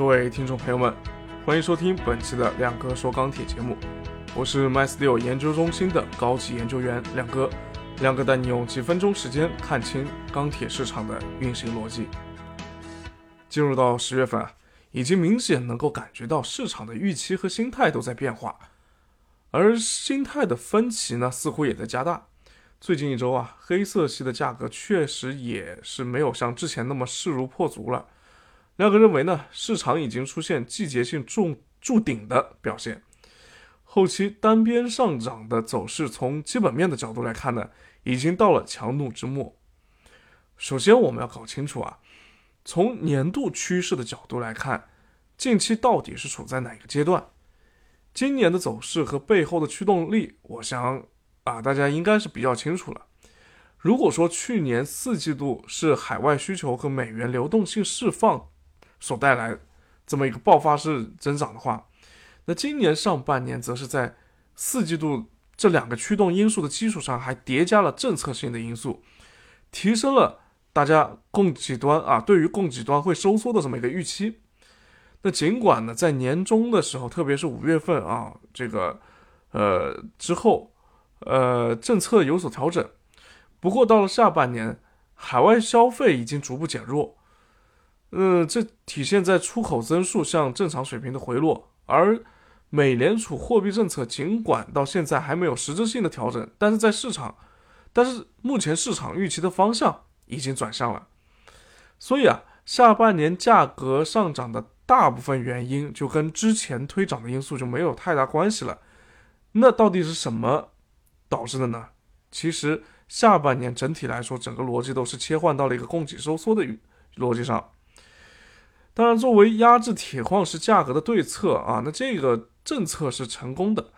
各位听众朋友们，欢迎收听本期的亮哥说钢铁节目，我是 MySteel 研究中心的高级研究员亮哥。亮哥带你用几分钟时间看清钢铁市场的运行逻辑。进入到十月份啊，已经明显能够感觉到市场的预期和心态都在变化，而心态的分歧呢，似乎也在加大。最近一周啊，黑色系的价格确实也是没有像之前那么势如破竹了。亮哥认为呢，市场已经出现季节性筑筑顶的表现，后期单边上涨的走势，从基本面的角度来看呢，已经到了强弩之末。首先，我们要搞清楚啊，从年度趋势的角度来看，近期到底是处在哪个阶段？今年的走势和背后的驱动力，我想啊，大家应该是比较清楚了。如果说去年四季度是海外需求和美元流动性释放，所带来这么一个爆发式增长的话，那今年上半年则是在四季度这两个驱动因素的基础上，还叠加了政策性的因素，提升了大家供给端啊对于供给端会收缩的这么一个预期。那尽管呢，在年终的时候，特别是五月份啊，这个呃之后，呃政策有所调整，不过到了下半年，海外消费已经逐步减弱。嗯，这体现在出口增速向正常水平的回落，而美联储货币政策尽管到现在还没有实质性的调整，但是在市场，但是目前市场预期的方向已经转向了，所以啊，下半年价格上涨的大部分原因就跟之前推涨的因素就没有太大关系了。那到底是什么导致的呢？其实下半年整体来说，整个逻辑都是切换到了一个供给收缩的逻辑上。当然，作为压制铁矿石价格的对策啊，那这个政策是成功的。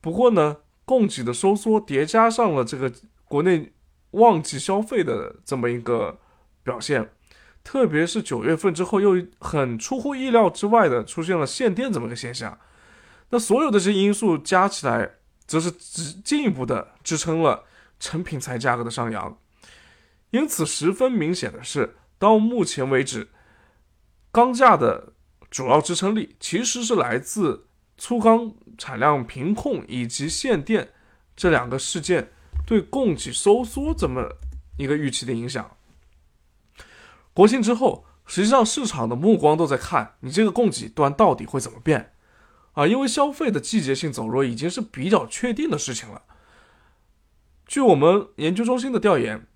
不过呢，供给的收缩叠加上了这个国内旺季消费的这么一个表现，特别是九月份之后，又很出乎意料之外的出现了限电这么个现象。那所有的这些因素加起来，则是进进一步的支撑了成品材价格的上扬。因此，十分明显的是，到目前为止。钢价的主要支撑力其实是来自粗钢产量平控以及限电这两个事件对供给收缩这么一个预期的影响。国庆之后，实际上市场的目光都在看你这个供给端到底会怎么变啊？因为消费的季节性走弱已经是比较确定的事情了。据我们研究中心的调研。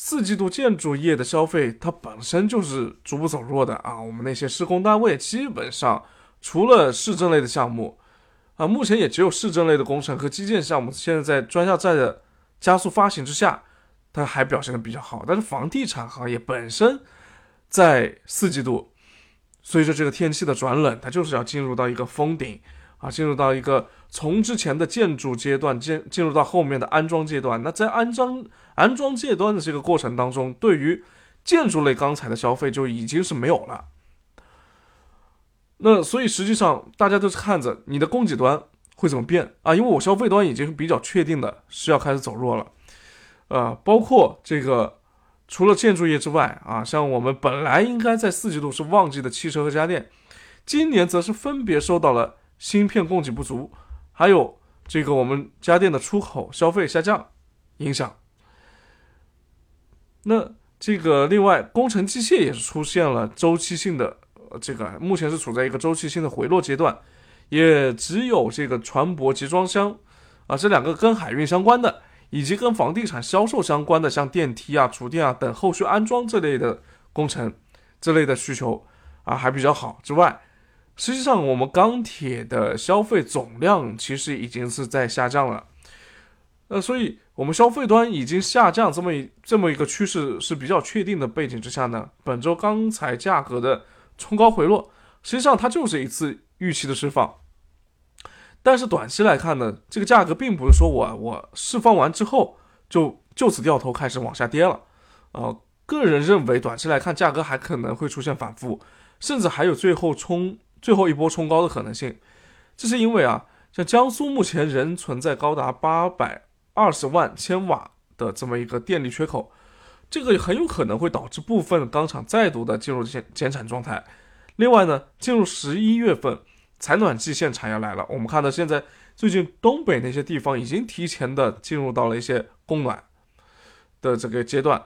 四季度建筑业的消费，它本身就是逐步走弱的啊。我们那些施工单位，基本上除了市政类的项目，啊，目前也只有市政类的工程和基建项目，现在在专项债的加速发行之下，它还表现的比较好。但是房地产行业本身在四季度，随着这个天气的转冷，它就是要进入到一个封顶啊，进入到一个从之前的建筑阶段进进入到后面的安装阶段。那在安装安装阶段的这个过程当中，对于建筑类钢材的消费就已经是没有了。那所以实际上大家都是看着你的供给端会怎么变啊？因为我消费端已经是比较确定的是要开始走弱了。呃，包括这个除了建筑业之外啊，像我们本来应该在四季度是旺季的汽车和家电，今年则是分别受到了芯片供给不足，还有这个我们家电的出口消费下降影响。那这个另外，工程机械也是出现了周期性的，这个目前是处在一个周期性的回落阶段，也只有这个船舶集装箱，啊，这两个跟海运相关的，以及跟房地产销售相关的，像电梯啊、厨电啊等后续安装这类的工程，这类的需求啊还比较好之外，实际上我们钢铁的消费总量其实已经是在下降了。呃，所以我们消费端已经下降这么一这么一个趋势是比较确定的背景之下呢，本周钢材价格的冲高回落，实际上它就是一次预期的释放。但是短期来看呢，这个价格并不是说我我释放完之后就就此掉头开始往下跌了。呃，个人认为短期来看价格还可能会出现反复，甚至还有最后冲最后一波冲高的可能性。这是因为啊，像江苏目前仍存在高达八百。二十万千瓦的这么一个电力缺口，这个很有可能会导致部分钢厂再度的进入减减产状态。另外呢，进入十一月份，采暖季限产要来了。我们看到现在最近东北那些地方已经提前的进入到了一些供暖的这个阶段。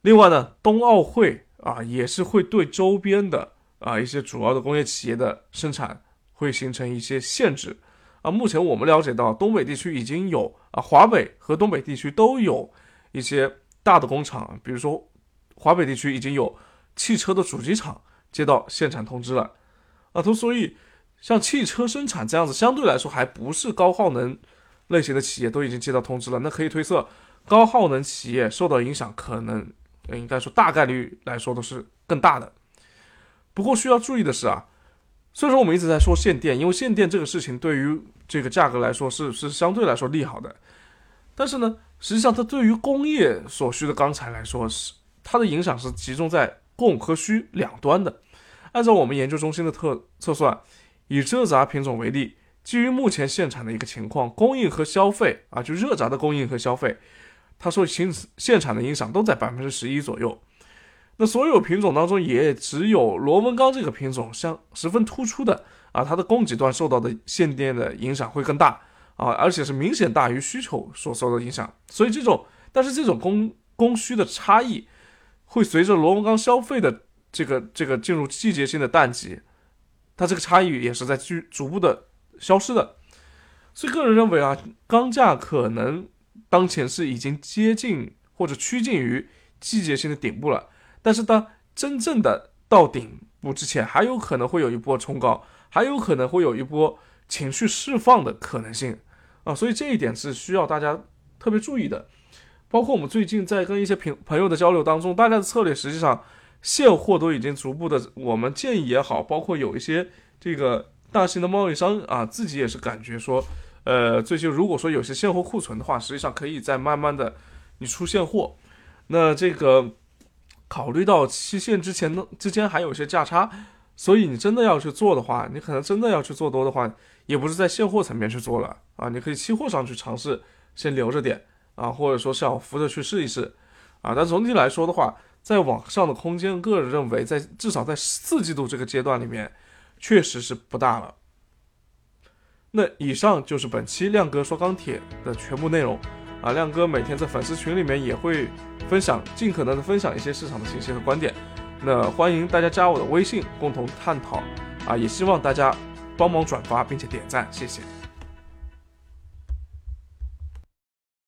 另外呢，冬奥会啊也是会对周边的啊一些主要的工业企业的生产会形成一些限制啊。目前我们了解到，东北地区已经有啊，华北和东北地区都有一些大的工厂，比如说华北地区已经有汽车的主机厂。接到限产通知了，啊，都所以像汽车生产这样子，相对来说还不是高耗能类型的企业都已经接到通知了。那可以推测，高耗能企业受到影响，可能应该说大概率来说都是更大的。不过需要注意的是啊，虽然说我们一直在说限电，因为限电这个事情对于这个价格来说是是相对来说利好的，但是呢，实际上它对于工业所需的钢材来说是它的影响是集中在。供和需两端的，按照我们研究中心的特测算，以热轧品种为例，基于目前现产的一个情况，供应和消费啊，就热轧的供应和消费，它受现现产的影响都在百分之十一左右。那所有品种当中，也只有螺纹钢这个品种像十分突出的啊，它的供给端受到的限电的影响会更大啊，而且是明显大于需求所受的影响。所以这种，但是这种供供需的差异。会随着螺纹钢消费的这个这个进入季节性的淡季，它这个差异也是在逐逐步的消失的。所以个人认为啊，钢价可能当前是已经接近或者趋近于季节性的顶部了。但是当真正的到顶部之前，还有可能会有一波冲高，还有可能会有一波情绪释放的可能性啊。所以这一点是需要大家特别注意的。包括我们最近在跟一些朋朋友的交流当中，大家的策略实际上现货都已经逐步的，我们建议也好，包括有一些这个大型的贸易商啊，自己也是感觉说，呃，最近如果说有些现货库存的话，实际上可以再慢慢的你出现货。那这个考虑到期限之前呢之间还有一些价差，所以你真的要去做的话，你可能真的要去做多的话，也不是在现货层面去做了啊，你可以期货上去尝试先留着点。啊，或者说是要扶着去试一试，啊，但总体来说的话，在网上的空间，个人认为在至少在四季度这个阶段里面，确实是不大了。那以上就是本期亮哥说钢铁的全部内容，啊，亮哥每天在粉丝群里面也会分享，尽可能的分享一些市场的信息和观点，那欢迎大家加我的微信共同探讨，啊，也希望大家帮忙转发并且点赞，谢谢。